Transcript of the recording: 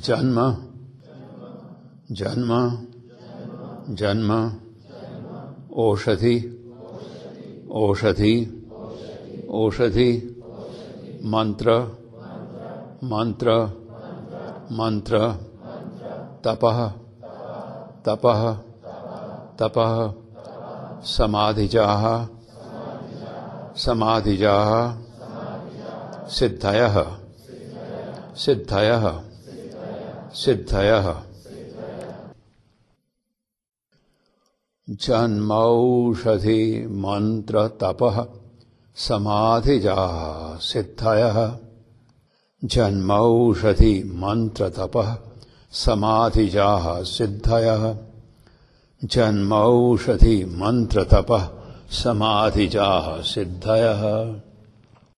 जन्म। जन्म। जन्म। औषधि। औषधि। औषधि। मंत्र। मंत्र। मंत्र। तपः। तपः। तपः। समाधिजाः। समाधिजाः। सिद्धयः। सिद्धयः। सिद्धयः। जन्मौषधि मंत्र तपः समाधिजाः सिद्धयः। जन्मौषधि मंत्र तपः समाधिजाः सिद्धयः। जन्मौषधि मंत्र तपः समाधिजाः सिद्धयः।